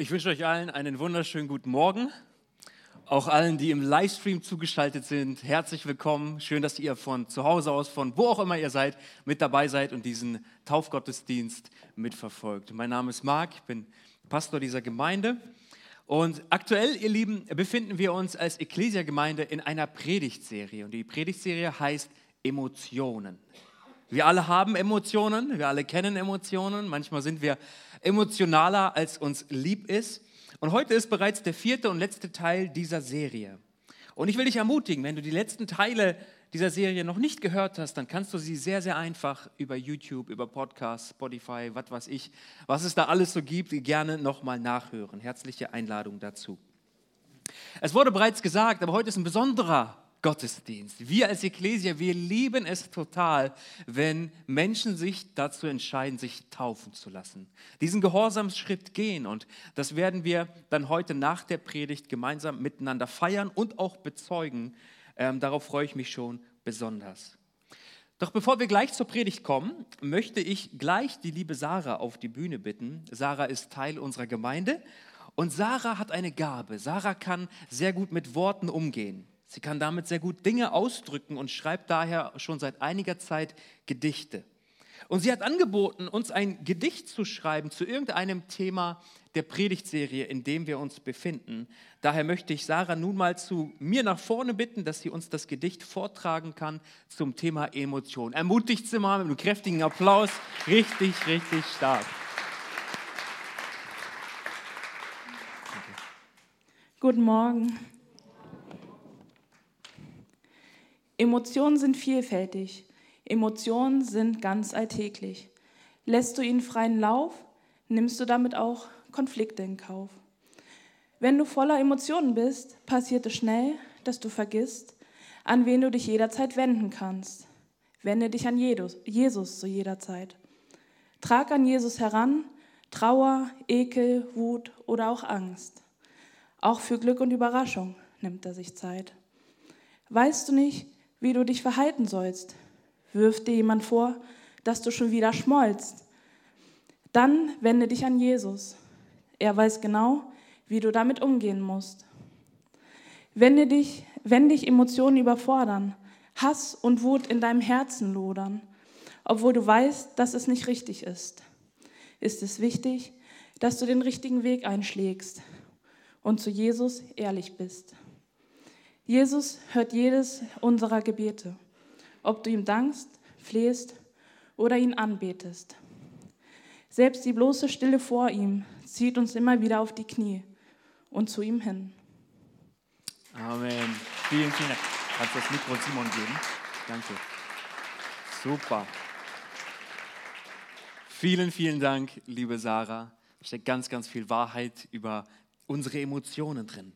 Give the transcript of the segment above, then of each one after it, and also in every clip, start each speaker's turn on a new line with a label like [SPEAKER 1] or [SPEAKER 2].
[SPEAKER 1] Ich wünsche euch allen einen wunderschönen guten Morgen. Auch allen, die im Livestream zugeschaltet sind, herzlich willkommen. Schön, dass ihr von zu Hause aus, von wo auch immer ihr seid, mit dabei seid und diesen Taufgottesdienst mitverfolgt. Mein Name ist Marc, ich bin Pastor dieser Gemeinde. Und aktuell, ihr Lieben, befinden wir uns als Ecclesia-Gemeinde in einer Predigtserie. Und die Predigtserie heißt Emotionen. Wir alle haben Emotionen, wir alle kennen Emotionen. Manchmal sind wir emotionaler, als uns lieb ist. Und heute ist bereits der vierte und letzte Teil dieser Serie. Und ich will dich ermutigen, wenn du die letzten Teile dieser Serie noch nicht gehört hast, dann kannst du sie sehr, sehr einfach über YouTube, über Podcasts, Spotify, was weiß ich, was es da alles so gibt, gerne nochmal nachhören. Herzliche Einladung dazu. Es wurde bereits gesagt, aber heute ist ein besonderer Gottesdienst. Wir als Ekklesia, wir lieben es total, wenn Menschen sich dazu entscheiden, sich taufen zu lassen. Diesen Gehorsamsschritt gehen und das werden wir dann heute nach der Predigt gemeinsam miteinander feiern und auch bezeugen. Ähm, darauf freue ich mich schon besonders. Doch bevor wir gleich zur Predigt kommen, möchte ich gleich die liebe Sarah auf die Bühne bitten. Sarah ist Teil unserer Gemeinde und Sarah hat eine Gabe. Sarah kann sehr gut mit Worten umgehen. Sie kann damit sehr gut Dinge ausdrücken und schreibt daher schon seit einiger Zeit Gedichte. Und sie hat angeboten, uns ein Gedicht zu schreiben zu irgendeinem Thema der Predigtserie, in dem wir uns befinden. Daher möchte ich Sarah nun mal zu mir nach vorne bitten, dass sie uns das Gedicht vortragen kann zum Thema Emotion. Ermutigt sie mal mit einem kräftigen Applaus. Richtig, richtig stark.
[SPEAKER 2] Guten Morgen. Emotionen sind vielfältig. Emotionen sind ganz alltäglich. Lässt du ihnen freien Lauf, nimmst du damit auch Konflikte in Kauf. Wenn du voller Emotionen bist, passiert es schnell, dass du vergisst, an wen du dich jederzeit wenden kannst. Wende dich an Jesus zu jeder Zeit. Trag an Jesus heran Trauer, Ekel, Wut oder auch Angst. Auch für Glück und Überraschung nimmt er sich Zeit. Weißt du nicht, wie du dich verhalten sollst. Wirft dir jemand vor, dass du schon wieder schmollst. Dann wende dich an Jesus. Er weiß genau, wie du damit umgehen musst. Wende dich, wenn dich Emotionen überfordern, Hass und Wut in deinem Herzen lodern, obwohl du weißt, dass es nicht richtig ist, ist es wichtig, dass du den richtigen Weg einschlägst und zu Jesus ehrlich bist. Jesus hört jedes unserer Gebete, ob du ihm dankst, flehst oder ihn anbetest. Selbst die bloße Stille vor ihm zieht uns immer wieder auf die Knie und zu ihm hin.
[SPEAKER 1] Amen. Vielen, vielen Dank. Kannst du das Mikro Simon geben? Danke. Super. Vielen, vielen Dank, liebe Sarah. Da steckt ganz, ganz viel Wahrheit über unsere Emotionen drin.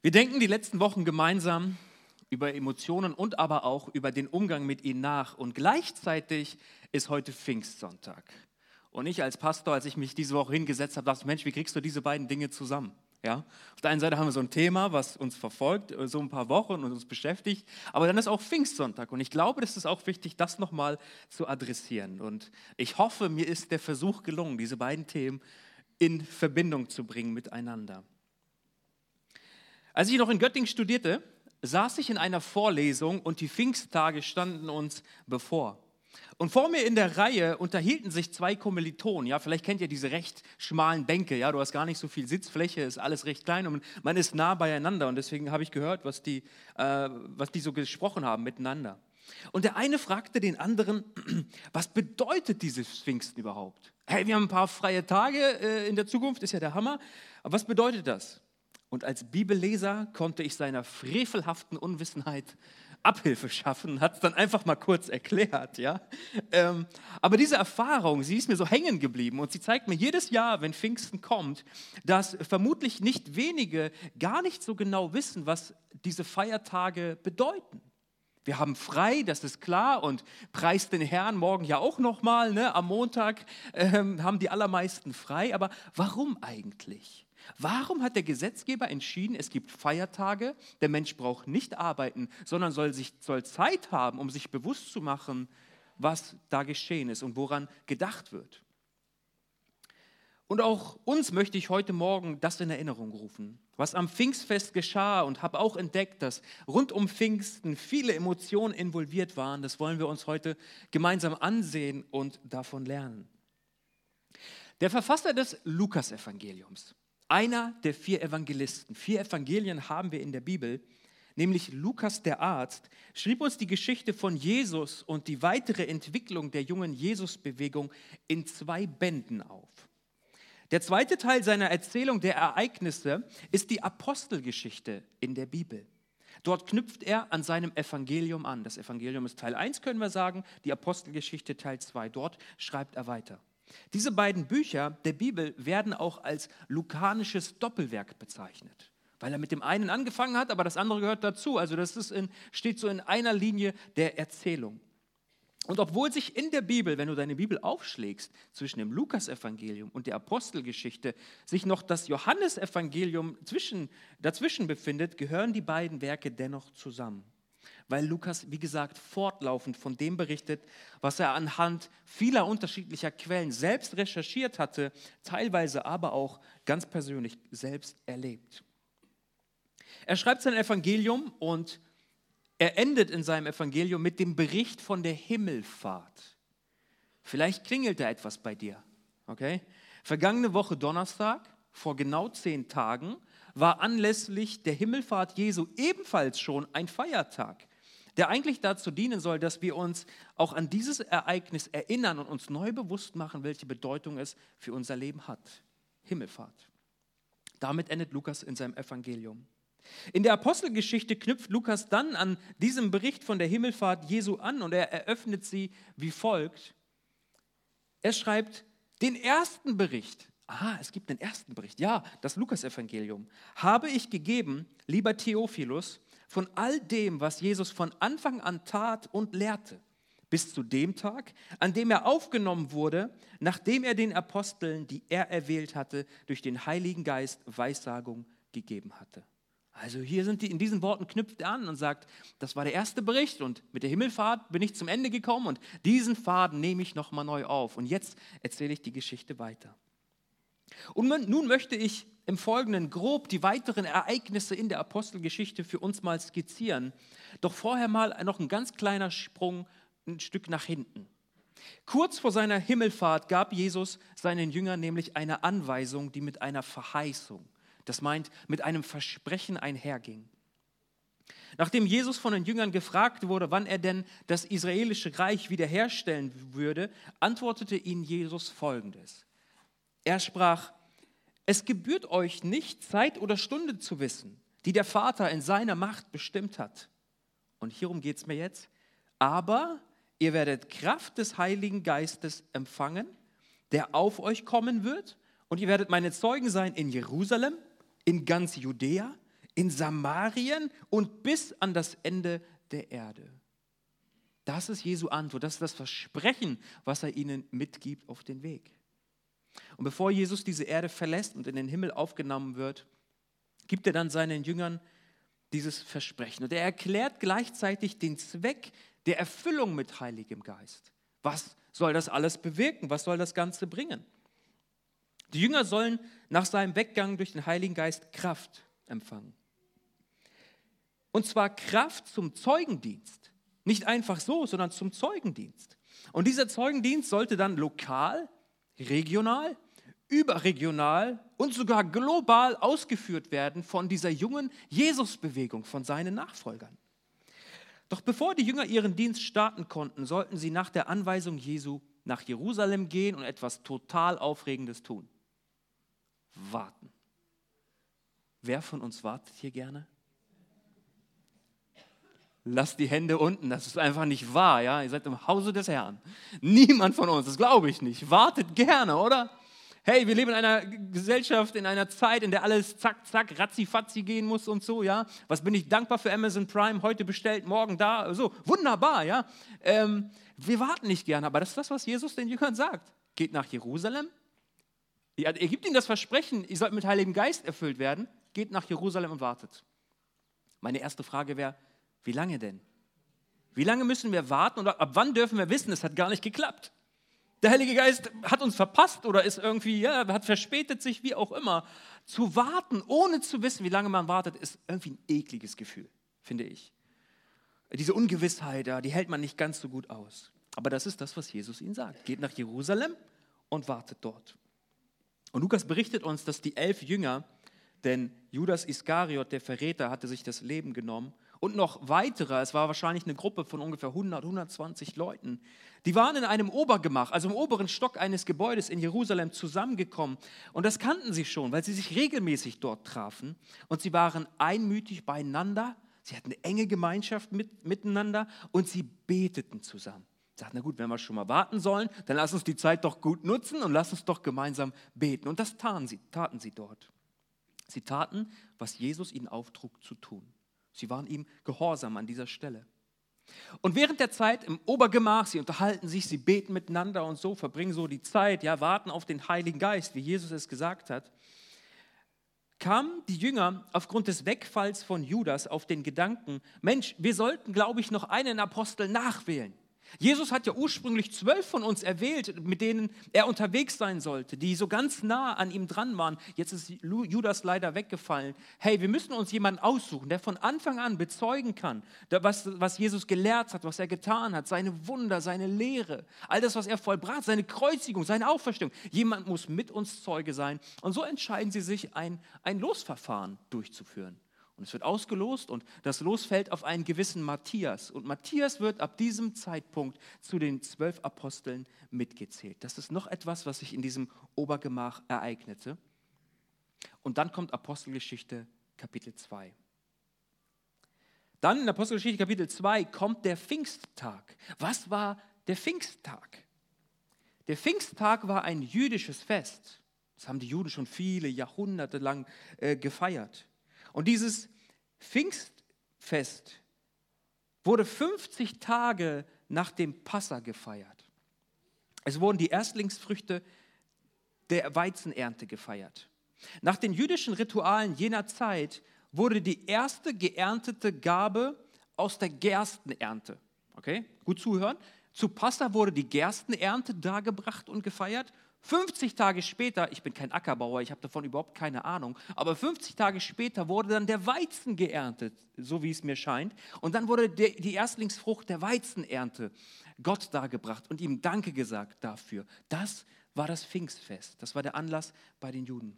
[SPEAKER 1] Wir denken die letzten Wochen gemeinsam über Emotionen und aber auch über den Umgang mit ihnen nach. Und gleichzeitig ist heute Pfingstsonntag. Und ich als Pastor, als ich mich diese Woche hingesetzt habe, dachte, Mensch, wie kriegst du diese beiden Dinge zusammen? Ja? Auf der einen Seite haben wir so ein Thema, was uns verfolgt, äh, so ein paar Wochen und uns beschäftigt, aber dann ist auch Pfingstsonntag und ich glaube, es ist auch wichtig, das nochmal zu adressieren. Und ich hoffe, mir ist der Versuch gelungen, diese beiden Themen in Verbindung zu bringen miteinander. Als ich noch in Göttingen studierte, saß ich in einer Vorlesung und die Pfingsttage standen uns bevor. Und vor mir in der Reihe unterhielten sich zwei Kommilitonen. Ja, vielleicht kennt ihr diese recht schmalen Bänke. Ja, du hast gar nicht so viel Sitzfläche, ist alles recht klein und man ist nah beieinander. Und deswegen habe ich gehört, was die, äh, was die so gesprochen haben miteinander. Und der eine fragte den anderen, was bedeutet dieses Pfingsten überhaupt? Hey, wir haben ein paar freie Tage äh, in der Zukunft, ist ja der Hammer. Aber was bedeutet das? Und als Bibelleser konnte ich seiner frevelhaften Unwissenheit Abhilfe schaffen hat es dann einfach mal kurz erklärt. Ja? Ähm, aber diese Erfahrung, sie ist mir so hängen geblieben und sie zeigt mir jedes Jahr, wenn Pfingsten kommt, dass vermutlich nicht wenige gar nicht so genau wissen, was diese Feiertage bedeuten. Wir haben frei, das ist klar, und preist den Herrn morgen ja auch nochmal. Ne? Am Montag ähm, haben die allermeisten frei. Aber warum eigentlich? Warum hat der Gesetzgeber entschieden, es gibt Feiertage, der Mensch braucht nicht arbeiten, sondern soll, sich, soll Zeit haben, um sich bewusst zu machen, was da geschehen ist und woran gedacht wird? Und auch uns möchte ich heute Morgen das in Erinnerung rufen, was am Pfingstfest geschah und habe auch entdeckt, dass rund um Pfingsten viele Emotionen involviert waren. Das wollen wir uns heute gemeinsam ansehen und davon lernen. Der Verfasser des Lukasevangeliums, einer der vier Evangelisten, vier Evangelien haben wir in der Bibel, nämlich Lukas der Arzt, schrieb uns die Geschichte von Jesus und die weitere Entwicklung der jungen Jesusbewegung in zwei Bänden auf. Der zweite Teil seiner Erzählung der Ereignisse ist die Apostelgeschichte in der Bibel. Dort knüpft er an seinem Evangelium an. Das Evangelium ist Teil 1, können wir sagen, die Apostelgeschichte Teil 2. Dort schreibt er weiter. Diese beiden Bücher der Bibel werden auch als lukanisches Doppelwerk bezeichnet, weil er mit dem einen angefangen hat, aber das andere gehört dazu. Also das ist in, steht so in einer Linie der Erzählung. Und obwohl sich in der Bibel, wenn du deine Bibel aufschlägst, zwischen dem Lukasevangelium und der Apostelgeschichte sich noch das Johannesevangelium zwischen, dazwischen befindet, gehören die beiden Werke dennoch zusammen. Weil Lukas, wie gesagt, fortlaufend von dem berichtet, was er anhand vieler unterschiedlicher Quellen selbst recherchiert hatte, teilweise aber auch ganz persönlich selbst erlebt. Er schreibt sein Evangelium und er endet in seinem Evangelium mit dem Bericht von der Himmelfahrt. Vielleicht klingelt da etwas bei dir. Okay? Vergangene Woche Donnerstag, vor genau zehn Tagen, war anlässlich der Himmelfahrt Jesu ebenfalls schon ein Feiertag, der eigentlich dazu dienen soll, dass wir uns auch an dieses Ereignis erinnern und uns neu bewusst machen, welche Bedeutung es für unser Leben hat. Himmelfahrt. Damit endet Lukas in seinem Evangelium. In der Apostelgeschichte knüpft Lukas dann an diesem Bericht von der Himmelfahrt Jesu an und er eröffnet sie wie folgt. Er schreibt den ersten Bericht. Aha, es gibt den ersten Bericht. Ja, das Lukasevangelium. Habe ich gegeben, lieber Theophilus, von all dem, was Jesus von Anfang an tat und lehrte, bis zu dem Tag, an dem er aufgenommen wurde, nachdem er den Aposteln, die er erwählt hatte, durch den Heiligen Geist Weissagung gegeben hatte. Also hier sind die, in diesen Worten knüpft er an und sagt, das war der erste Bericht und mit der Himmelfahrt bin ich zum Ende gekommen und diesen Faden nehme ich nochmal neu auf. Und jetzt erzähle ich die Geschichte weiter. Und nun möchte ich im Folgenden grob die weiteren Ereignisse in der Apostelgeschichte für uns mal skizzieren. Doch vorher mal noch ein ganz kleiner Sprung ein Stück nach hinten. Kurz vor seiner Himmelfahrt gab Jesus seinen Jüngern nämlich eine Anweisung, die mit einer Verheißung das meint, mit einem Versprechen einherging. Nachdem Jesus von den Jüngern gefragt wurde, wann er denn das israelische Reich wiederherstellen würde, antwortete ihnen Jesus folgendes. Er sprach, es gebührt euch nicht, Zeit oder Stunde zu wissen, die der Vater in seiner Macht bestimmt hat. Und hierum geht es mir jetzt. Aber ihr werdet Kraft des Heiligen Geistes empfangen, der auf euch kommen wird, und ihr werdet meine Zeugen sein in Jerusalem, in ganz Judäa, in Samarien und bis an das Ende der Erde. Das ist Jesu Antwort, das ist das Versprechen, was er ihnen mitgibt auf den Weg. Und bevor Jesus diese Erde verlässt und in den Himmel aufgenommen wird, gibt er dann seinen Jüngern dieses Versprechen. Und er erklärt gleichzeitig den Zweck der Erfüllung mit Heiligem Geist. Was soll das alles bewirken? Was soll das Ganze bringen? Die Jünger sollen nach seinem Weggang durch den Heiligen Geist Kraft empfangen. Und zwar Kraft zum Zeugendienst. Nicht einfach so, sondern zum Zeugendienst. Und dieser Zeugendienst sollte dann lokal, regional, überregional und sogar global ausgeführt werden von dieser jungen Jesusbewegung, von seinen Nachfolgern. Doch bevor die Jünger ihren Dienst starten konnten, sollten sie nach der Anweisung Jesu nach Jerusalem gehen und etwas total Aufregendes tun warten. Wer von uns wartet hier gerne? Lasst die Hände unten, das ist einfach nicht wahr, ja? Ihr seid im Hause des Herrn. Niemand von uns, das glaube ich nicht, wartet gerne, oder? Hey, wir leben in einer Gesellschaft, in einer Zeit, in der alles zack, zack, ratzi-fatzi gehen muss und so, ja? Was bin ich dankbar für Amazon Prime, heute bestellt, morgen da, so, wunderbar, ja? Ähm, wir warten nicht gerne, aber das ist das, was Jesus den Jüngern sagt. Geht nach Jerusalem, er gibt ihnen das Versprechen, ihr sollt mit Heiligem Geist erfüllt werden, geht nach Jerusalem und wartet. Meine erste Frage wäre, wie lange denn? Wie lange müssen wir warten und ab wann dürfen wir wissen, es hat gar nicht geklappt? der Heilige Geist hat uns verpasst oder ist irgendwie, ja, hat verspätet sich, wie auch immer. Zu warten, ohne zu wissen, wie lange man wartet, ist irgendwie ein ekliges Gefühl, finde ich. Diese Ungewissheit, die hält man nicht ganz so gut aus. Aber das ist das, was Jesus ihnen sagt. Geht nach Jerusalem und wartet dort. Und Lukas berichtet uns, dass die elf Jünger, denn Judas Iskariot, der Verräter, hatte sich das Leben genommen und noch weitere, es war wahrscheinlich eine Gruppe von ungefähr 100, 120 Leuten, die waren in einem Obergemach, also im oberen Stock eines Gebäudes in Jerusalem zusammengekommen. Und das kannten sie schon, weil sie sich regelmäßig dort trafen. Und sie waren einmütig beieinander, sie hatten eine enge Gemeinschaft mit, miteinander und sie beteten zusammen. Sie sagten, na gut, wenn wir schon mal warten sollen, dann lass uns die Zeit doch gut nutzen und lass uns doch gemeinsam beten. Und das taten sie, taten sie dort. Sie taten, was Jesus ihnen auftrug zu tun. Sie waren ihm gehorsam an dieser Stelle. Und während der Zeit im Obergemach, sie unterhalten sich, sie beten miteinander und so, verbringen so die Zeit, ja, warten auf den Heiligen Geist, wie Jesus es gesagt hat, kamen die Jünger aufgrund des Wegfalls von Judas auf den Gedanken, Mensch, wir sollten, glaube ich, noch einen Apostel nachwählen. Jesus hat ja ursprünglich zwölf von uns erwählt, mit denen er unterwegs sein sollte, die so ganz nah an ihm dran waren. Jetzt ist Judas leider weggefallen. Hey, wir müssen uns jemanden aussuchen, der von Anfang an bezeugen kann, was, was Jesus gelehrt hat, was er getan hat, seine Wunder, seine Lehre, all das, was er vollbracht, seine Kreuzigung, seine Auferstehung. Jemand muss mit uns Zeuge sein. Und so entscheiden sie sich, ein, ein Losverfahren durchzuführen. Und es wird ausgelost und das Los fällt auf einen gewissen Matthias. Und Matthias wird ab diesem Zeitpunkt zu den zwölf Aposteln mitgezählt. Das ist noch etwas, was sich in diesem Obergemach ereignete. Und dann kommt Apostelgeschichte Kapitel 2. Dann in Apostelgeschichte Kapitel 2 kommt der Pfingsttag. Was war der Pfingsttag? Der Pfingsttag war ein jüdisches Fest. Das haben die Juden schon viele Jahrhunderte lang äh, gefeiert. Und dieses Pfingstfest wurde 50 Tage nach dem Passa gefeiert. Es wurden die Erstlingsfrüchte der Weizenernte gefeiert. Nach den jüdischen Ritualen jener Zeit wurde die erste geerntete Gabe aus der Gerstenernte. Okay, gut zuhören. Zu Passa wurde die Gerstenernte dargebracht und gefeiert 50 Tage später, ich bin kein Ackerbauer, ich habe davon überhaupt keine Ahnung, aber 50 Tage später wurde dann der Weizen geerntet, so wie es mir scheint. Und dann wurde die Erstlingsfrucht der Weizenernte Gott dargebracht und ihm Danke gesagt dafür. Das war das Pfingstfest, das war der Anlass bei den Juden.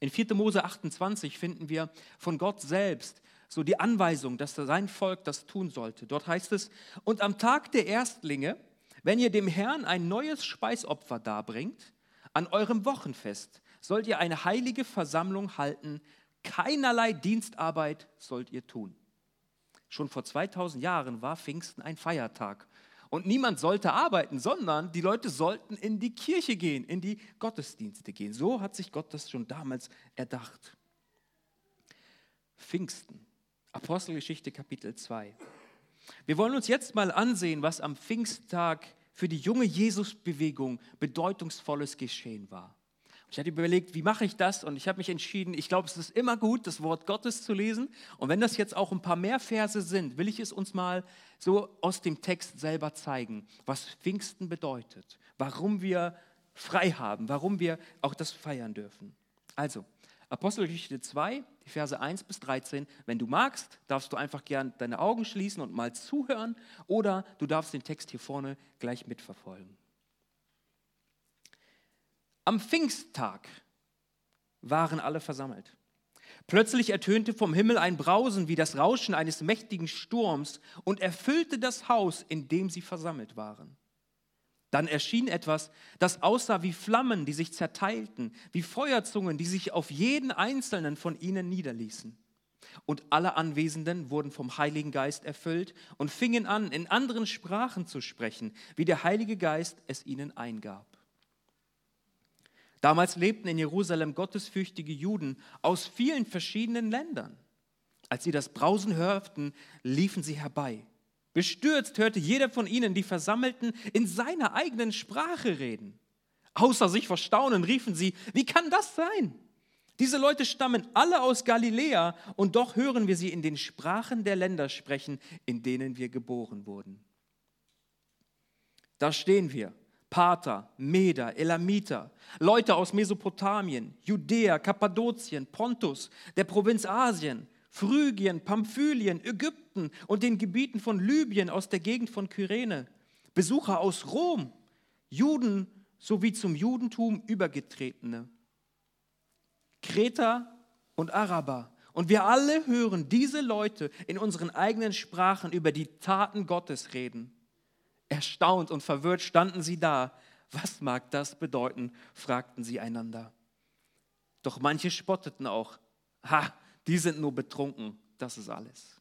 [SPEAKER 1] In 4. Mose 28 finden wir von Gott selbst so die Anweisung, dass sein Volk das tun sollte. Dort heißt es, und am Tag der Erstlinge, wenn ihr dem Herrn ein neues Speisopfer darbringt, an eurem Wochenfest sollt ihr eine heilige Versammlung halten, keinerlei Dienstarbeit sollt ihr tun. Schon vor 2000 Jahren war Pfingsten ein Feiertag. Und niemand sollte arbeiten, sondern die Leute sollten in die Kirche gehen, in die Gottesdienste gehen. So hat sich Gott das schon damals erdacht. Pfingsten, Apostelgeschichte Kapitel 2. Wir wollen uns jetzt mal ansehen, was am Pfingsttag für die junge Jesusbewegung bedeutungsvolles geschehen war. Ich hatte überlegt, wie mache ich das? Und ich habe mich entschieden, ich glaube, es ist immer gut, das Wort Gottes zu lesen. Und wenn das jetzt auch ein paar mehr Verse sind, will ich es uns mal so aus dem Text selber zeigen, was Pfingsten bedeutet, warum wir frei haben, warum wir auch das feiern dürfen. Also, Apostelgeschichte 2, die Verse 1 bis 13. Wenn du magst, darfst du einfach gern deine Augen schließen und mal zuhören oder du darfst den Text hier vorne gleich mitverfolgen. Am Pfingsttag waren alle versammelt. Plötzlich ertönte vom Himmel ein Brausen wie das Rauschen eines mächtigen Sturms und erfüllte das Haus, in dem sie versammelt waren. Dann erschien etwas, das aussah wie Flammen, die sich zerteilten, wie Feuerzungen, die sich auf jeden einzelnen von ihnen niederließen. Und alle Anwesenden wurden vom Heiligen Geist erfüllt und fingen an, in anderen Sprachen zu sprechen, wie der Heilige Geist es ihnen eingab. Damals lebten in Jerusalem gottesfürchtige Juden aus vielen verschiedenen Ländern. Als sie das Brausen hörten, liefen sie herbei Bestürzt hörte jeder von ihnen die Versammelten in seiner eigenen Sprache reden. Außer sich vor Staunen riefen sie, wie kann das sein? Diese Leute stammen alle aus Galiläa und doch hören wir sie in den Sprachen der Länder sprechen, in denen wir geboren wurden. Da stehen wir, Parther, Meder, Elamiter, Leute aus Mesopotamien, Judäa, Kappadokien, Pontus, der Provinz Asien, Phrygien, Pamphylien, Ägypten und den Gebieten von Libyen aus der Gegend von Kyrene, Besucher aus Rom, Juden sowie zum Judentum übergetretene, Kreter und Araber. Und wir alle hören diese Leute in unseren eigenen Sprachen über die Taten Gottes reden. Erstaunt und verwirrt standen sie da. Was mag das bedeuten? fragten sie einander. Doch manche spotteten auch. Ha, die sind nur betrunken, das ist alles.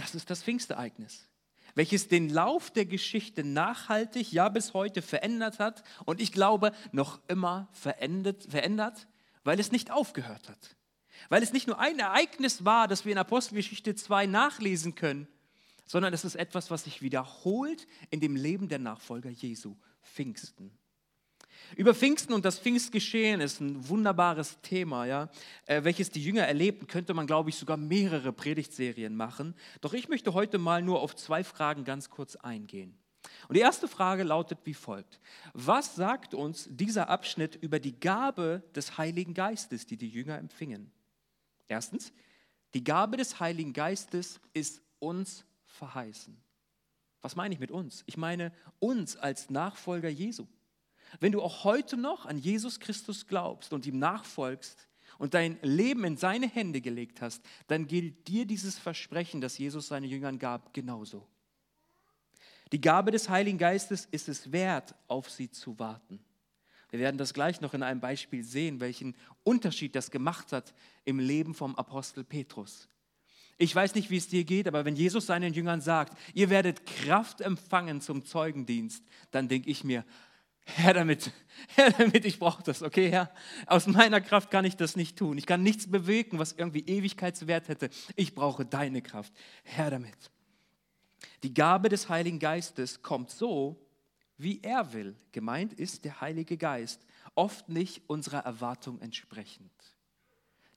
[SPEAKER 1] Das ist das Pfingstereignis, welches den Lauf der Geschichte nachhaltig, ja bis heute verändert hat und ich glaube noch immer verändert, verändert, weil es nicht aufgehört hat. Weil es nicht nur ein Ereignis war, das wir in Apostelgeschichte 2 nachlesen können, sondern es ist etwas, was sich wiederholt in dem Leben der Nachfolger Jesu, Pfingsten. Über Pfingsten und das Pfingstgeschehen ist ein wunderbares Thema, ja, äh, welches die Jünger erlebten, könnte man, glaube ich, sogar mehrere Predigtserien machen. Doch ich möchte heute mal nur auf zwei Fragen ganz kurz eingehen. Und die erste Frage lautet wie folgt. Was sagt uns dieser Abschnitt über die Gabe des Heiligen Geistes, die die Jünger empfingen? Erstens, die Gabe des Heiligen Geistes ist uns verheißen. Was meine ich mit uns? Ich meine uns als Nachfolger Jesu. Wenn du auch heute noch an Jesus Christus glaubst und ihm nachfolgst und dein Leben in seine Hände gelegt hast, dann gilt dir dieses Versprechen, das Jesus seinen Jüngern gab, genauso. Die Gabe des Heiligen Geistes ist es wert, auf sie zu warten. Wir werden das gleich noch in einem Beispiel sehen, welchen Unterschied das gemacht hat im Leben vom Apostel Petrus. Ich weiß nicht, wie es dir geht, aber wenn Jesus seinen Jüngern sagt, ihr werdet Kraft empfangen zum Zeugendienst, dann denke ich mir, Herr damit, Herr damit, ich brauche das, okay, Herr? Aus meiner Kraft kann ich das nicht tun. Ich kann nichts bewegen, was irgendwie Ewigkeitswert hätte. Ich brauche deine Kraft. Herr damit. Die Gabe des Heiligen Geistes kommt so, wie er will. Gemeint ist der Heilige Geist, oft nicht unserer Erwartung entsprechend.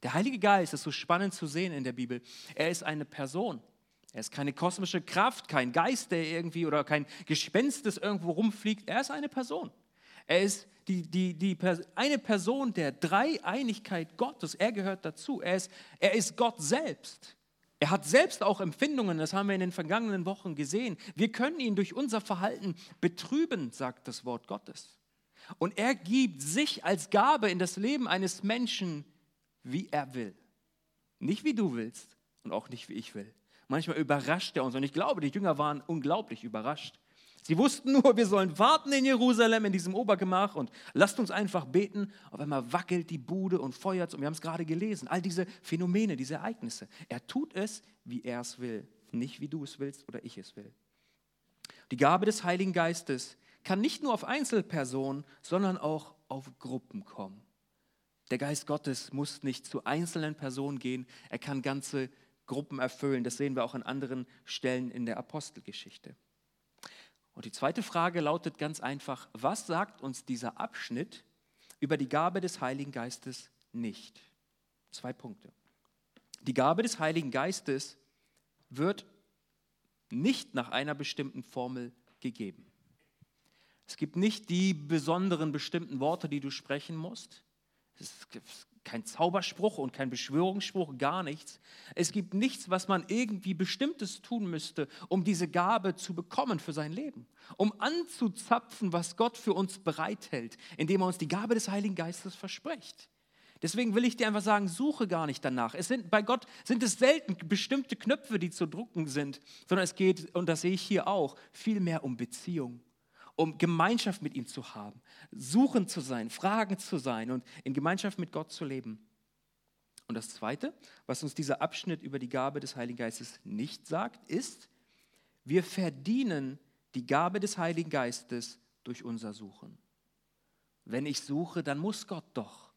[SPEAKER 1] Der Heilige Geist ist so spannend zu sehen in der Bibel. Er ist eine Person. Er ist keine kosmische Kraft, kein Geist, der irgendwie oder kein Gespenst, das irgendwo rumfliegt. Er ist eine Person. Er ist die, die, die, eine Person der Dreieinigkeit Gottes. Er gehört dazu. Er ist, er ist Gott selbst. Er hat selbst auch Empfindungen, das haben wir in den vergangenen Wochen gesehen. Wir können ihn durch unser Verhalten betrüben, sagt das Wort Gottes. Und er gibt sich als Gabe in das Leben eines Menschen, wie er will. Nicht wie du willst und auch nicht wie ich will. Manchmal überrascht er uns. Und ich glaube, die Jünger waren unglaublich überrascht. Sie wussten nur, wir sollen warten in Jerusalem, in diesem Obergemach und lasst uns einfach beten. Auf einmal wackelt die Bude und feuert und wir haben es gerade gelesen. All diese Phänomene, diese Ereignisse. Er tut es, wie er es will, nicht wie du es willst oder ich es will. Die Gabe des Heiligen Geistes kann nicht nur auf Einzelpersonen, sondern auch auf Gruppen kommen. Der Geist Gottes muss nicht zu einzelnen Personen gehen, er kann ganze Gruppen erfüllen. Das sehen wir auch an anderen Stellen in der Apostelgeschichte. Und die zweite Frage lautet ganz einfach, was sagt uns dieser Abschnitt über die Gabe des Heiligen Geistes nicht? Zwei Punkte. Die Gabe des Heiligen Geistes wird nicht nach einer bestimmten Formel gegeben. Es gibt nicht die besonderen bestimmten Worte, die du sprechen musst. Es kein Zauberspruch und kein Beschwörungsspruch, gar nichts. Es gibt nichts, was man irgendwie Bestimmtes tun müsste, um diese Gabe zu bekommen für sein Leben, um anzuzapfen, was Gott für uns bereithält, indem er uns die Gabe des Heiligen Geistes verspricht. Deswegen will ich dir einfach sagen, suche gar nicht danach. Es sind, bei Gott sind es selten bestimmte Knöpfe, die zu drucken sind, sondern es geht, und das sehe ich hier auch, vielmehr um Beziehung um Gemeinschaft mit ihm zu haben, suchen zu sein, fragen zu sein und in Gemeinschaft mit Gott zu leben. Und das Zweite, was uns dieser Abschnitt über die Gabe des Heiligen Geistes nicht sagt, ist, wir verdienen die Gabe des Heiligen Geistes durch unser Suchen. Wenn ich suche, dann muss Gott doch.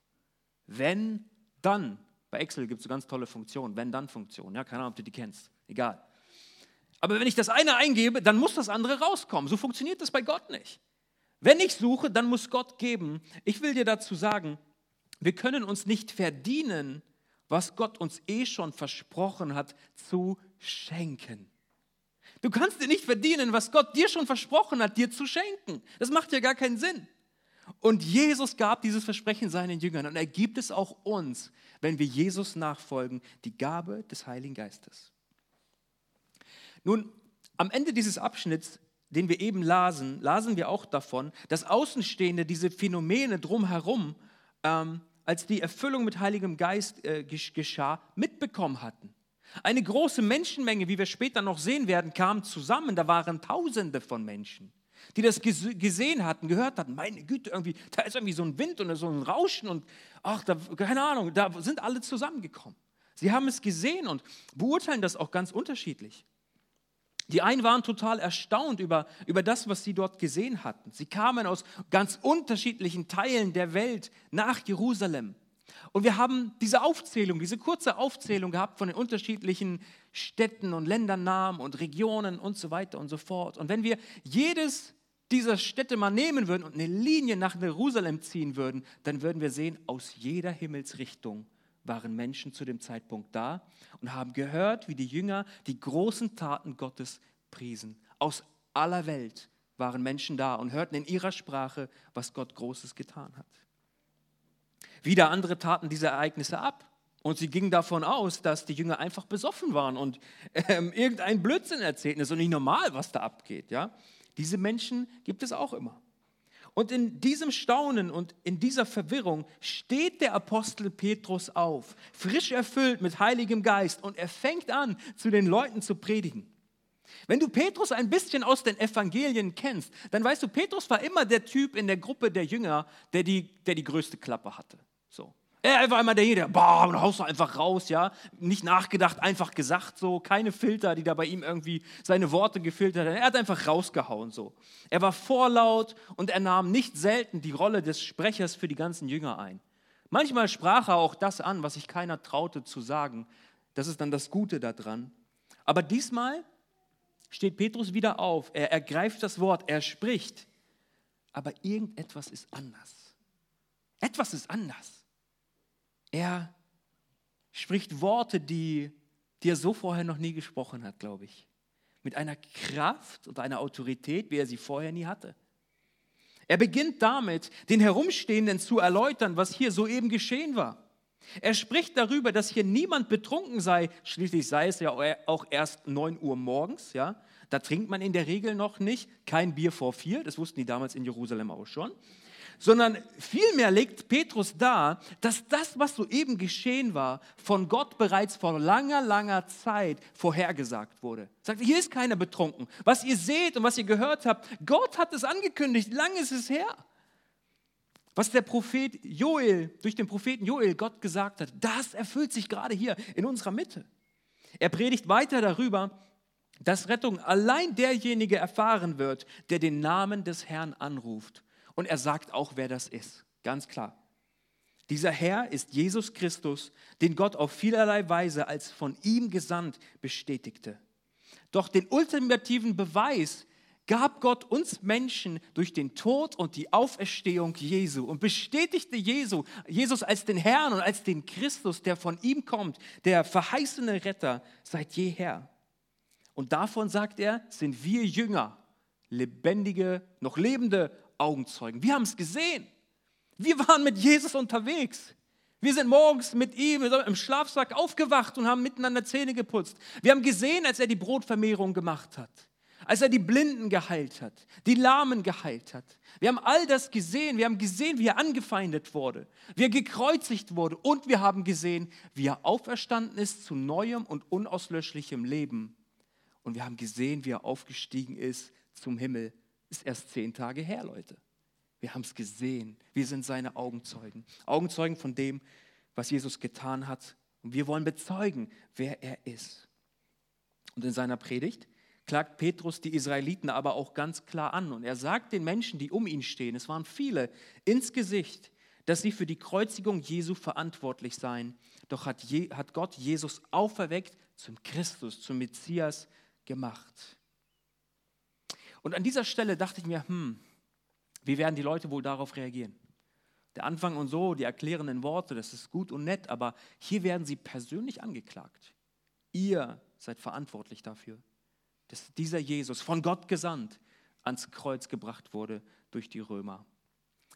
[SPEAKER 1] Wenn, dann. Bei Excel gibt es so ganz tolle Funktionen, Wenn-Dann-Funktionen. Ja, keine Ahnung, ob du die kennst. Egal. Aber wenn ich das eine eingebe, dann muss das andere rauskommen. So funktioniert das bei Gott nicht. Wenn ich suche, dann muss Gott geben. Ich will dir dazu sagen, wir können uns nicht verdienen, was Gott uns eh schon versprochen hat zu schenken. Du kannst dir nicht verdienen, was Gott dir schon versprochen hat, dir zu schenken. Das macht ja gar keinen Sinn. Und Jesus gab dieses Versprechen seinen Jüngern und er gibt es auch uns, wenn wir Jesus nachfolgen, die Gabe des Heiligen Geistes. Nun, am Ende dieses Abschnitts, den wir eben lasen, lasen wir auch davon, dass Außenstehende diese Phänomene drumherum, ähm, als die Erfüllung mit Heiligem Geist äh, geschah, mitbekommen hatten. Eine große Menschenmenge, wie wir später noch sehen werden, kam zusammen. Da waren Tausende von Menschen die das gesehen hatten, gehört hatten, meine Güte, irgendwie, da ist irgendwie so ein Wind und so ein Rauschen und ach, da, keine Ahnung, da sind alle zusammengekommen. Sie haben es gesehen und beurteilen das auch ganz unterschiedlich. Die einen waren total erstaunt über, über das, was sie dort gesehen hatten. Sie kamen aus ganz unterschiedlichen Teilen der Welt nach Jerusalem. Und wir haben diese Aufzählung, diese kurze Aufzählung gehabt von den unterschiedlichen Städten und Ländernamen und Regionen und so weiter und so fort. Und wenn wir jedes dieser Städte mal nehmen würden und eine Linie nach Jerusalem ziehen würden, dann würden wir sehen, aus jeder Himmelsrichtung waren Menschen zu dem Zeitpunkt da und haben gehört, wie die Jünger die großen Taten Gottes priesen. Aus aller Welt waren Menschen da und hörten in ihrer Sprache, was Gott Großes getan hat. Wieder andere taten diese Ereignisse ab. Und sie gingen davon aus, dass die Jünger einfach besoffen waren und ähm, irgendein Blödsinn erzählten. Das ist nicht normal, was da abgeht. Ja? Diese Menschen gibt es auch immer. Und in diesem Staunen und in dieser Verwirrung steht der Apostel Petrus auf, frisch erfüllt mit Heiligem Geist, und er fängt an, zu den Leuten zu predigen. Wenn du Petrus ein bisschen aus den Evangelien kennst, dann weißt du, Petrus war immer der Typ in der Gruppe der Jünger, der die, der die größte Klappe hatte. So. Er war immer derjenige, der, boah, und haust du einfach raus, ja. Nicht nachgedacht, einfach gesagt, so. Keine Filter, die da bei ihm irgendwie seine Worte gefiltert haben. Er hat einfach rausgehauen, so. Er war vorlaut und er nahm nicht selten die Rolle des Sprechers für die ganzen Jünger ein. Manchmal sprach er auch das an, was sich keiner traute zu sagen. Das ist dann das Gute daran. Aber diesmal steht Petrus wieder auf. Er ergreift das Wort, er spricht. Aber irgendetwas ist anders. Etwas ist anders. Er spricht Worte, die, die er so vorher noch nie gesprochen hat, glaube ich. Mit einer Kraft und einer Autorität, wie er sie vorher nie hatte. Er beginnt damit, den Herumstehenden zu erläutern, was hier soeben geschehen war. Er spricht darüber, dass hier niemand betrunken sei. Schließlich sei es ja auch erst 9 Uhr morgens. Ja? Da trinkt man in der Regel noch nicht. Kein Bier vor vier. Das wussten die damals in Jerusalem auch schon sondern vielmehr legt Petrus dar, dass das, was soeben geschehen war, von Gott bereits vor langer, langer Zeit vorhergesagt wurde. Er sagt, hier ist keiner betrunken. Was ihr seht und was ihr gehört habt, Gott hat es angekündigt, lange ist es her. Was der Prophet Joel, durch den Propheten Joel Gott gesagt hat, das erfüllt sich gerade hier in unserer Mitte. Er predigt weiter darüber, dass Rettung allein derjenige erfahren wird, der den Namen des Herrn anruft. Und er sagt auch, wer das ist. Ganz klar. Dieser Herr ist Jesus Christus, den Gott auf vielerlei Weise als von ihm gesandt bestätigte. Doch den ultimativen Beweis gab Gott uns Menschen durch den Tod und die Auferstehung Jesu und bestätigte Jesu, Jesus als den Herrn und als den Christus, der von ihm kommt, der verheißene Retter seit jeher. Und davon sagt er, sind wir Jünger, lebendige, noch lebende Augenzeugen. Wir haben es gesehen. Wir waren mit Jesus unterwegs. Wir sind morgens mit ihm im Schlafsack aufgewacht und haben miteinander Zähne geputzt. Wir haben gesehen, als er die Brotvermehrung gemacht hat, als er die Blinden geheilt hat, die Lahmen geheilt hat. Wir haben all das gesehen. Wir haben gesehen, wie er angefeindet wurde, wie er gekreuzigt wurde und wir haben gesehen, wie er auferstanden ist zu neuem und unauslöschlichem Leben. Und wir haben gesehen, wie er aufgestiegen ist zum Himmel ist erst zehn Tage her, Leute. Wir haben es gesehen. Wir sind seine Augenzeugen. Augenzeugen von dem, was Jesus getan hat. Und wir wollen bezeugen, wer er ist. Und in seiner Predigt klagt Petrus die Israeliten aber auch ganz klar an. Und er sagt den Menschen, die um ihn stehen, es waren viele, ins Gesicht, dass sie für die Kreuzigung Jesu verantwortlich seien. Doch hat, Je, hat Gott Jesus auferweckt zum Christus, zum Messias gemacht. Und an dieser Stelle dachte ich mir, hm, wie werden die Leute wohl darauf reagieren? Der Anfang und so, die erklärenden Worte, das ist gut und nett, aber hier werden sie persönlich angeklagt. Ihr seid verantwortlich dafür. dass dieser Jesus von Gott gesandt ans Kreuz gebracht wurde durch die Römer.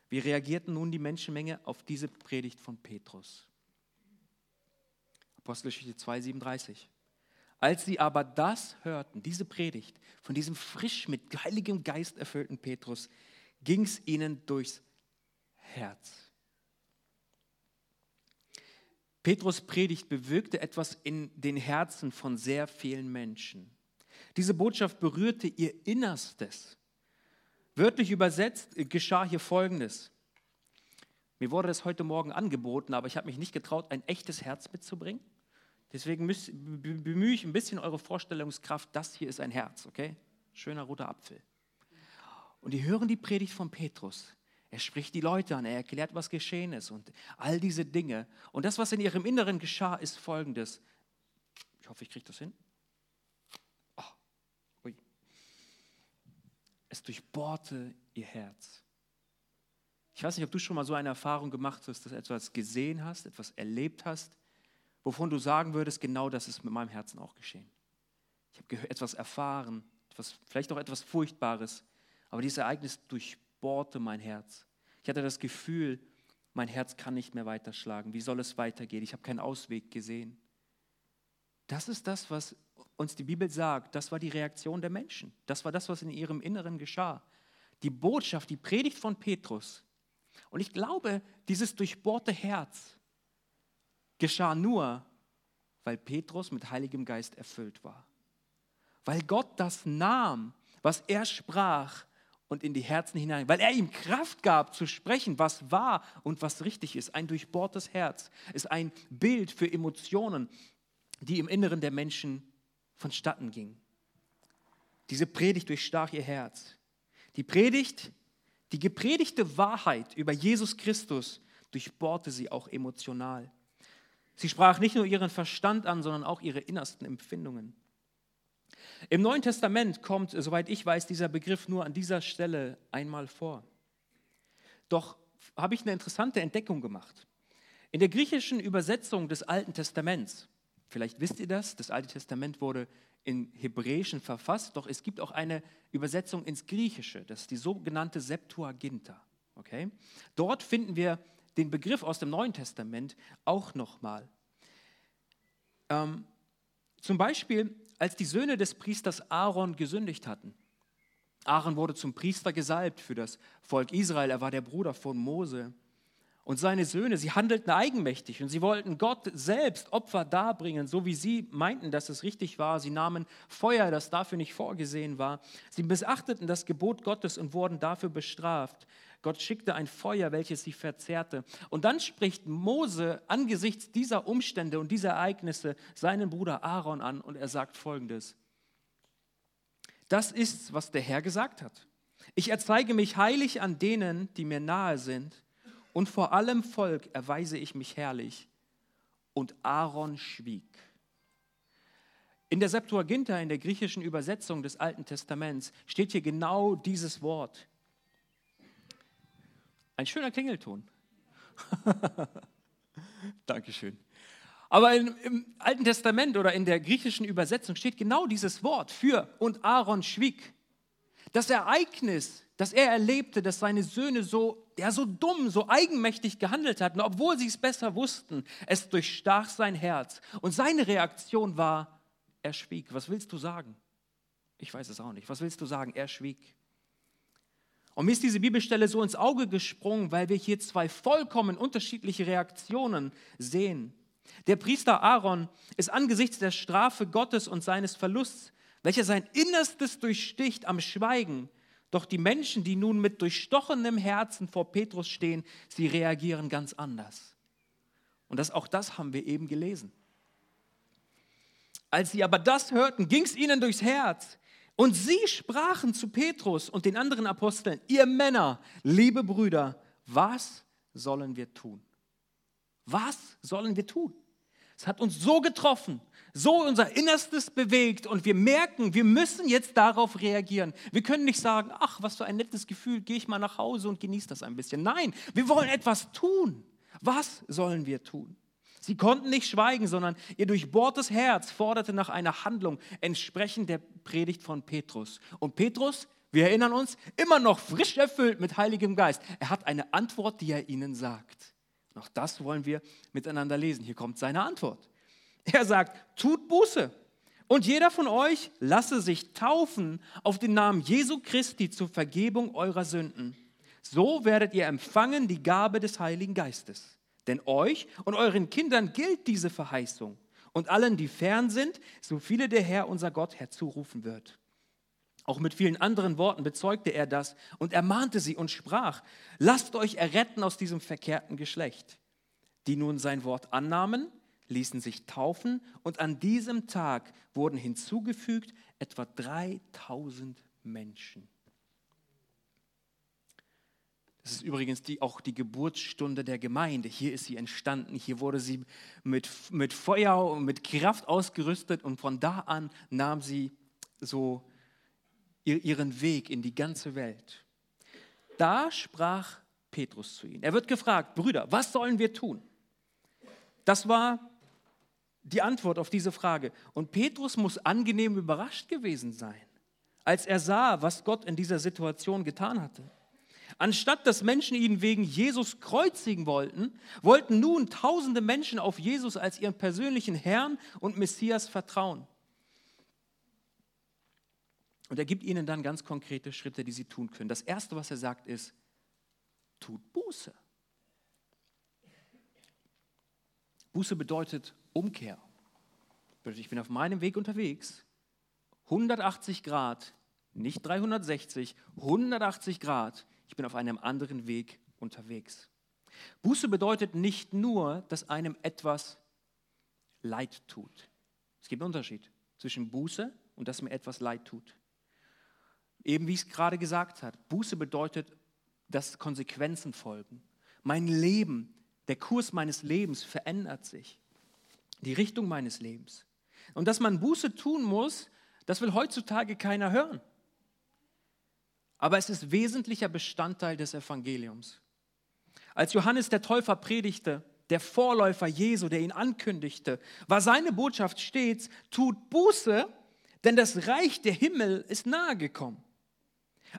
[SPEAKER 1] Wie reagierten nun die Menschenmenge auf diese Predigt von Petrus? Apostelgeschichte 2, 37. Als sie aber das hörten, diese Predigt von diesem frisch mit heiligem Geist erfüllten Petrus, ging es ihnen durchs Herz. Petrus Predigt bewirkte etwas in den Herzen von sehr vielen Menschen. Diese Botschaft berührte ihr Innerstes. Wörtlich übersetzt geschah hier Folgendes. Mir wurde das heute Morgen angeboten, aber ich habe mich nicht getraut, ein echtes Herz mitzubringen. Deswegen müsst, bemühe ich ein bisschen eure Vorstellungskraft. Das hier ist ein Herz, okay? Schöner roter Apfel. Und die hören die Predigt von Petrus. Er spricht die Leute an, er erklärt, was geschehen ist und all diese Dinge. Und das, was in ihrem Inneren geschah, ist folgendes. Ich hoffe, ich kriege das hin. Oh, ui. Es durchbohrte ihr Herz. Ich weiß nicht, ob du schon mal so eine Erfahrung gemacht hast, dass du etwas gesehen hast, etwas erlebt hast, wovon du sagen würdest, genau das ist mit meinem Herzen auch geschehen. Ich habe etwas erfahren, etwas, vielleicht auch etwas Furchtbares, aber dieses Ereignis durchbohrte mein Herz. Ich hatte das Gefühl, mein Herz kann nicht mehr weiterschlagen. Wie soll es weitergehen? Ich habe keinen Ausweg gesehen. Das ist das, was uns die Bibel sagt. Das war die Reaktion der Menschen. Das war das, was in ihrem Inneren geschah. Die Botschaft, die Predigt von Petrus. Und ich glaube, dieses durchbohrte Herz geschah nur, weil Petrus mit Heiligem Geist erfüllt war. Weil Gott das nahm, was er sprach, und in die Herzen hinein, weil er ihm Kraft gab zu sprechen, was wahr und was richtig ist. Ein durchbohrtes Herz ist ein Bild für Emotionen, die im Inneren der Menschen vonstatten gingen. Diese Predigt durchstach ihr Herz. Die Predigt, die gepredigte Wahrheit über Jesus Christus durchbohrte sie auch emotional. Sie sprach nicht nur ihren Verstand an, sondern auch ihre innersten Empfindungen. Im Neuen Testament kommt, soweit ich weiß, dieser Begriff nur an dieser Stelle einmal vor. Doch habe ich eine interessante Entdeckung gemacht. In der griechischen Übersetzung des Alten Testaments, vielleicht wisst ihr das, das Alte Testament wurde in Hebräischen verfasst, doch es gibt auch eine Übersetzung ins Griechische, das ist die sogenannte Septuaginta. Okay? Dort finden wir den Begriff aus dem Neuen Testament auch nochmal. Ähm, zum Beispiel als die Söhne des Priesters Aaron gesündigt hatten. Aaron wurde zum Priester gesalbt für das Volk Israel. Er war der Bruder von Mose. Und seine Söhne, sie handelten eigenmächtig und sie wollten Gott selbst Opfer darbringen, so wie sie meinten, dass es richtig war. Sie nahmen Feuer, das dafür nicht vorgesehen war. Sie missachteten das Gebot Gottes und wurden dafür bestraft. Gott schickte ein Feuer, welches sie verzehrte. Und dann spricht Mose angesichts dieser Umstände und dieser Ereignisse seinen Bruder Aaron an und er sagt folgendes. Das ist, was der Herr gesagt hat. Ich erzeige mich heilig an denen, die mir nahe sind, und vor allem Volk erweise ich mich herrlich. Und Aaron schwieg. In der Septuaginta, in der griechischen Übersetzung des Alten Testaments, steht hier genau dieses Wort. Ein schöner Klingelton. Dankeschön. Aber im, im, Alten Testament oder in der griechischen Übersetzung steht genau dieses Wort für und Aaron schwieg. Das Ereignis, das er erlebte, dass seine Söhne so, ja, so dumm, so eigenmächtig gehandelt hatten, obwohl sie es besser wussten, es durchstach sein Herz. Und seine Reaktion war, er schwieg. Was willst du sagen? Ich weiß es auch nicht. Was willst du sagen? Er schwieg. Und mir ist diese Bibelstelle so ins Auge gesprungen, weil wir hier zwei vollkommen unterschiedliche Reaktionen sehen. Der Priester Aaron ist angesichts der Strafe Gottes und seines Verlusts, welcher sein Innerstes durchsticht, am Schweigen. Doch die Menschen, die nun mit durchstochenem Herzen vor Petrus stehen, sie reagieren ganz anders. Und das, auch das haben wir eben gelesen. Als sie aber das hörten, ging es ihnen durchs Herz. Und sie sprachen zu Petrus und den anderen Aposteln, ihr Männer, liebe Brüder, was sollen wir tun? Was sollen wir tun? Es hat uns so getroffen, so unser Innerstes bewegt und wir merken, wir müssen jetzt darauf reagieren. Wir können nicht sagen, ach, was für ein nettes Gefühl, gehe ich mal nach Hause und genieße das ein bisschen. Nein, wir wollen etwas tun. Was sollen wir tun? Sie konnten nicht schweigen, sondern ihr durchbohrtes Herz forderte nach einer Handlung entsprechend der Predigt von Petrus. Und Petrus, wir erinnern uns, immer noch frisch erfüllt mit Heiligem Geist. Er hat eine Antwort, die er ihnen sagt. Auch das wollen wir miteinander lesen. Hier kommt seine Antwort. Er sagt, tut Buße und jeder von euch lasse sich taufen auf den Namen Jesu Christi zur Vergebung eurer Sünden. So werdet ihr empfangen die Gabe des Heiligen Geistes. Denn euch und euren Kindern gilt diese Verheißung und allen, die fern sind, so viele der Herr unser Gott herzurufen wird. Auch mit vielen anderen Worten bezeugte er das und ermahnte sie und sprach, lasst euch erretten aus diesem verkehrten Geschlecht. Die nun sein Wort annahmen, ließen sich taufen und an diesem Tag wurden hinzugefügt etwa 3000 Menschen. Das ist übrigens die, auch die Geburtsstunde der Gemeinde. Hier ist sie entstanden. Hier wurde sie mit, mit Feuer und mit Kraft ausgerüstet und von da an nahm sie so ihren Weg in die ganze Welt. Da sprach Petrus zu ihnen. Er wird gefragt, Brüder, was sollen wir tun? Das war die Antwort auf diese Frage. Und Petrus muss angenehm überrascht gewesen sein, als er sah, was Gott in dieser Situation getan hatte. Anstatt dass Menschen ihn wegen Jesus kreuzigen wollten, wollten nun tausende Menschen auf Jesus als ihren persönlichen Herrn und Messias vertrauen. Und er gibt ihnen dann ganz konkrete Schritte, die sie tun können. Das Erste, was er sagt, ist, tut Buße. Buße bedeutet Umkehr. Ich bin auf meinem Weg unterwegs, 180 Grad, nicht 360, 180 Grad ich bin auf einem anderen Weg unterwegs. Buße bedeutet nicht nur, dass einem etwas leid tut. Es gibt einen Unterschied zwischen Buße und dass mir etwas leid tut. Eben wie ich es gerade gesagt habe, Buße bedeutet, dass Konsequenzen folgen. Mein Leben, der Kurs meines Lebens verändert sich. Die Richtung meines Lebens. Und dass man Buße tun muss, das will heutzutage keiner hören. Aber es ist wesentlicher Bestandteil des Evangeliums. Als Johannes der Täufer predigte, der Vorläufer Jesu, der ihn ankündigte, war seine Botschaft stets, tut Buße, denn das Reich der Himmel ist nahe gekommen.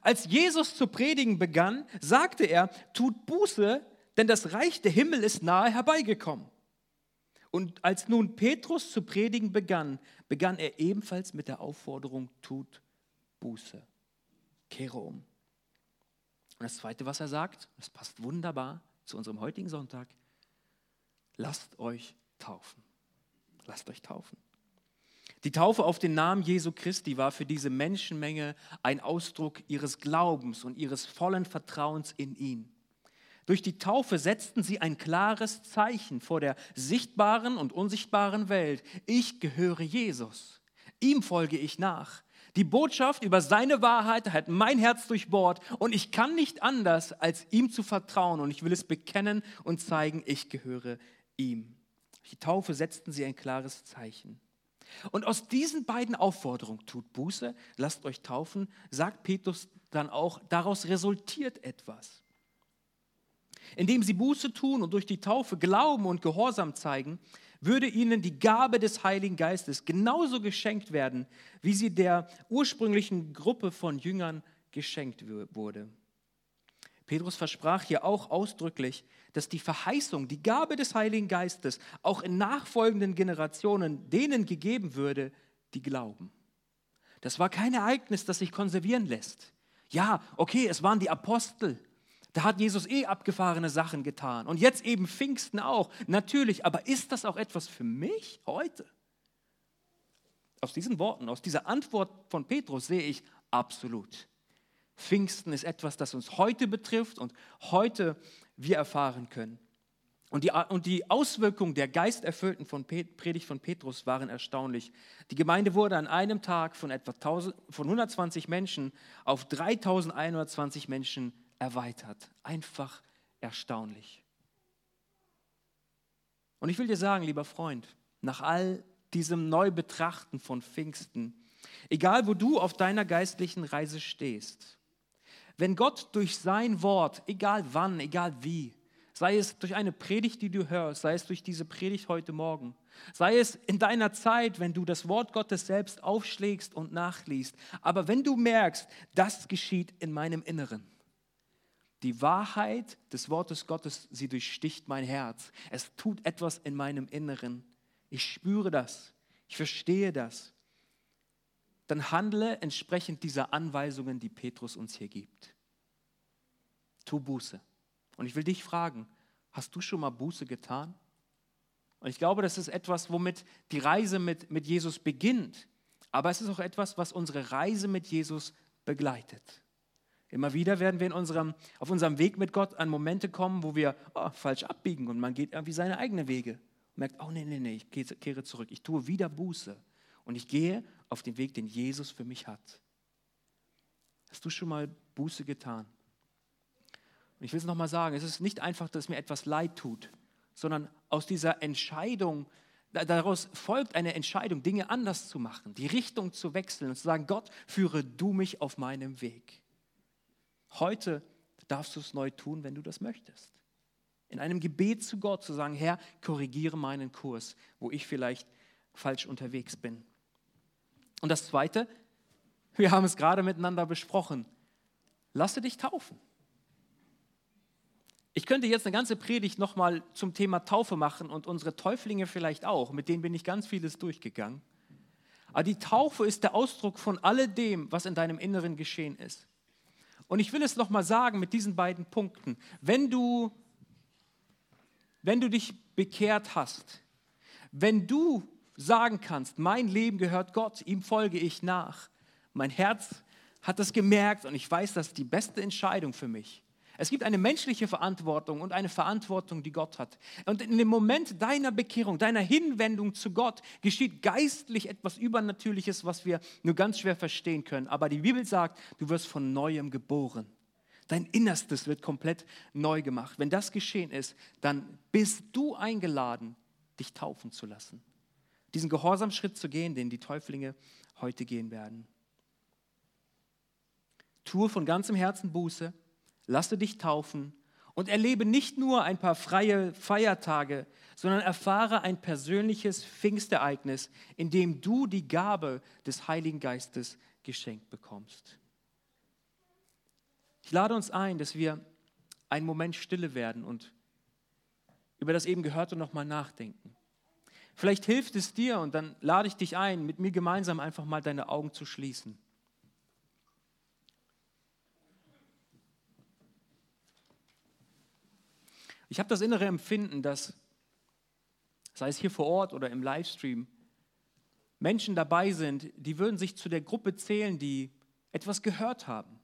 [SPEAKER 1] Als Jesus zu predigen begann, sagte er, tut Buße, denn das Reich der Himmel ist nahe herbeigekommen. Und als nun Petrus zu predigen begann, begann er ebenfalls mit der Aufforderung, tut Buße kehre um. Und das Zweite, was er sagt, das passt wunderbar zu unserem heutigen Sonntag, lasst euch taufen. Lasst euch taufen. Die Taufe auf den Namen Jesu Christi war für diese Menschenmenge ein Ausdruck ihres Glaubens und ihres vollen Vertrauens in ihn. Durch die Taufe setzten sie ein klares Zeichen vor der sichtbaren und unsichtbaren Welt. Ich gehöre Jesus. Ihm folge ich nach. Die Botschaft über seine Wahrheit hat mein Herz durchbohrt und ich kann nicht anders, als ihm zu vertrauen und ich will es bekennen und zeigen, ich gehöre ihm. Die Taufe setzten sie ein klares Zeichen. Und aus diesen beiden Aufforderungen, tut Buße, lasst euch taufen, sagt Petrus dann auch, daraus resultiert etwas. Indem sie Buße tun und durch die Taufe Glauben und Gehorsam zeigen, würde ihnen die Gabe des Heiligen Geistes genauso geschenkt werden, wie sie der ursprünglichen Gruppe von Jüngern geschenkt wurde. Petrus versprach hier auch ausdrücklich, dass die Verheißung, die Gabe des Heiligen Geistes auch in nachfolgenden Generationen denen gegeben würde, die glauben. Das war kein Ereignis, das sich konservieren lässt. Ja, okay, es waren die Apostel, da hat Jesus eh abgefahrene Sachen getan. Und jetzt eben Pfingsten auch. Natürlich, aber ist das auch etwas für mich heute? Aus diesen Worten, aus dieser Antwort von Petrus sehe ich absolut. Pfingsten ist etwas, das uns heute betrifft und heute wir erfahren können. Und die, und die Auswirkungen der geisterfüllten von Predigt von Petrus waren erstaunlich. Die Gemeinde wurde an einem Tag von etwa 1000, von 120 Menschen auf 3120 Menschen erweitert. Einfach erstaunlich. Und ich will dir sagen, lieber Freund, nach all diesem Neubetrachten von Pfingsten, egal wo du auf deiner geistlichen Reise stehst, wenn Gott durch sein Wort, egal wann, egal wie, Sei es durch eine Predigt, die du hörst, sei es durch diese Predigt heute Morgen, sei es in deiner Zeit, wenn du das Wort Gottes selbst aufschlägst und nachliest. Aber wenn du merkst, das geschieht in meinem Inneren, die Wahrheit des Wortes Gottes, sie durchsticht mein Herz. Es tut etwas in meinem Inneren. Ich spüre das. Ich verstehe das. Dann handle entsprechend dieser Anweisungen, die Petrus uns hier gibt. Tu Buße. Und ich will dich fragen, hast du schon mal Buße getan? Und ich glaube, das ist etwas, womit die Reise mit, mit Jesus beginnt. Aber es ist auch etwas, was unsere Reise mit Jesus begleitet. Immer wieder werden wir in unserem, auf unserem Weg mit Gott an Momente kommen, wo wir oh, falsch abbiegen und man geht irgendwie seine eigenen Wege und merkt, oh nee, nee, nee, ich kehre zurück. Ich tue wieder Buße und ich gehe auf den Weg, den Jesus für mich hat. Hast du schon mal Buße getan? Und ich will es nochmal sagen, es ist nicht einfach, dass mir etwas leid tut, sondern aus dieser Entscheidung, daraus folgt eine Entscheidung, Dinge anders zu machen, die Richtung zu wechseln und zu sagen, Gott, führe du mich auf meinem Weg. Heute darfst du es neu tun, wenn du das möchtest. In einem Gebet zu Gott zu sagen, Herr, korrigiere meinen Kurs, wo ich vielleicht falsch unterwegs bin. Und das Zweite, wir haben es gerade miteinander besprochen, lasse dich taufen. Ich könnte jetzt eine ganze Predigt nochmal zum Thema Taufe machen und unsere Täuflinge vielleicht auch, mit denen bin ich ganz vieles durchgegangen. Aber die Taufe ist der Ausdruck von alledem, was in deinem Inneren geschehen ist. Und ich will es nochmal sagen mit diesen beiden Punkten. Wenn du, wenn du dich bekehrt hast, wenn du sagen kannst, mein Leben gehört Gott, ihm folge ich nach, mein Herz hat das gemerkt und ich weiß, das ist die beste Entscheidung für mich. Es gibt eine menschliche Verantwortung und eine Verantwortung, die Gott hat. Und in dem Moment deiner Bekehrung, deiner Hinwendung zu Gott, geschieht geistlich etwas Übernatürliches, was wir nur ganz schwer verstehen können. Aber die Bibel sagt, du wirst von neuem geboren. Dein Innerstes wird komplett neu gemacht. Wenn das geschehen ist, dann bist du eingeladen, dich taufen zu lassen. Diesen Gehorsamschritt zu gehen, den die Täuflinge heute gehen werden. Tue von ganzem Herzen Buße lasse dich taufen und erlebe nicht nur ein paar freie Feiertage, sondern erfahre ein persönliches Pfingstereignis, in dem du die Gabe des Heiligen Geistes geschenkt bekommst. Ich lade uns ein, dass wir einen Moment stille werden und über das eben Gehörte nochmal nachdenken. Vielleicht hilft es dir und dann lade ich dich ein, mit mir gemeinsam einfach mal deine Augen zu schließen. Ich habe das innere Empfinden, dass, sei es hier vor Ort oder im Livestream, Menschen dabei sind, die würden sich zu der Gruppe zählen, die etwas gehört haben,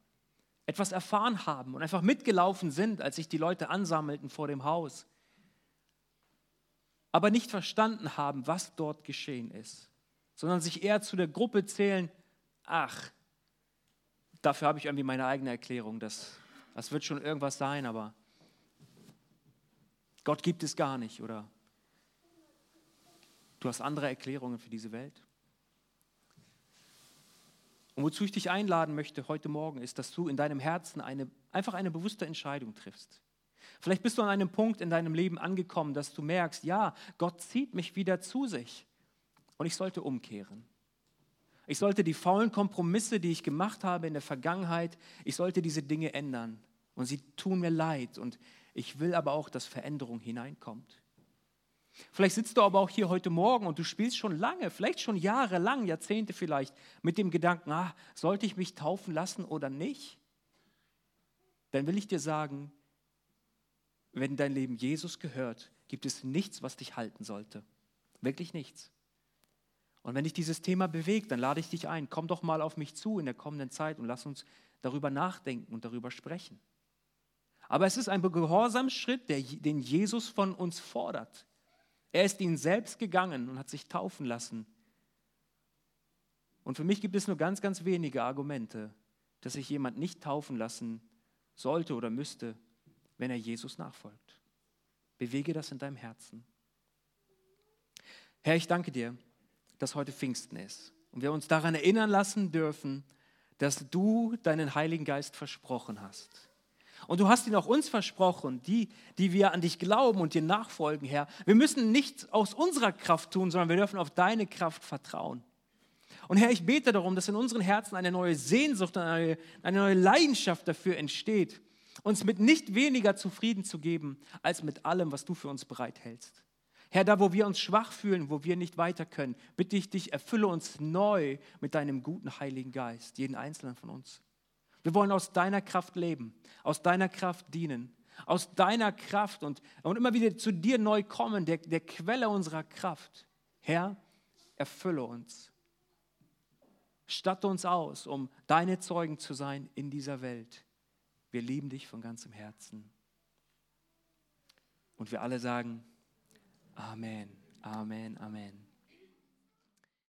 [SPEAKER 1] etwas erfahren haben und einfach mitgelaufen sind, als sich die Leute ansammelten vor dem Haus, aber nicht verstanden haben, was dort geschehen ist, sondern sich eher zu der Gruppe zählen, ach, dafür habe ich irgendwie meine eigene Erklärung, das, das wird schon irgendwas sein, aber Gott gibt es gar nicht oder du hast andere Erklärungen für diese Welt. Und wozu ich dich einladen möchte heute Morgen, ist, dass du in deinem Herzen eine, einfach eine bewusste Entscheidung triffst. Vielleicht bist du an einem Punkt in deinem Leben angekommen, dass du merkst, ja, Gott zieht mich wieder zu sich und ich sollte umkehren. Ich sollte die faulen Kompromisse, die ich gemacht habe in der Vergangenheit, ich sollte diese Dinge ändern. Und sie tun mir leid und ich will aber auch, dass Veränderung hineinkommt. Vielleicht sitzt du aber auch hier heute Morgen und du spielst schon lange, vielleicht schon jahrelang, Jahrzehnte vielleicht, mit dem Gedanken, ah, sollte ich mich taufen lassen oder nicht? Dann will ich dir sagen, wenn dein Leben Jesus gehört, gibt es nichts, was dich halten sollte. Wirklich nichts. Und wenn dich dieses Thema bewegt, dann lade ich dich ein, komm doch mal auf mich zu in der kommenden Zeit und lass uns darüber nachdenken und darüber sprechen. Aber es ist ein Gehorsamsschritt, der, den Jesus von uns fordert. Er ist ihn selbst gegangen und hat sich taufen lassen. Und für mich gibt es nur ganz, ganz wenige Argumente, dass sich jemand nicht taufen lassen sollte oder müsste, wenn er Jesus nachfolgt. Bewege das in deinem Herzen. Herr, ich danke dir, dass heute Pfingsten ist und wir uns daran erinnern lassen dürfen, dass du deinen Heiligen Geist versprochen hast Und du hast ihn auch uns versprochen, die, die wir an dich glauben und dir nachfolgen, Herr. Wir müssen nichts aus unserer Kraft tun, sondern wir dürfen auf deine Kraft vertrauen. Und Herr, ich bete darum, dass in unseren Herzen eine neue Sehnsucht eine, eine neue Leidenschaft dafür entsteht, uns mit nicht weniger zufrieden zu geben, als mit allem, was du für uns bereithältst. Herr, da wo wir uns schwach fühlen, wo wir nicht weiter können, bitte ich dich, erfülle uns neu mit deinem guten Heiligen Geist, jeden einzelnen von uns. Wir wollen aus deiner Kraft leben, aus deiner Kraft dienen, aus deiner Kraft und, und immer wieder zu dir neu kommen, der, der Quelle unserer Kraft. Herr, erfülle uns. Statte uns aus, um deine Zeugen zu sein in dieser Welt. Wir lieben dich von ganzem Herzen. Und wir alle sagen, Amen, Amen, Amen.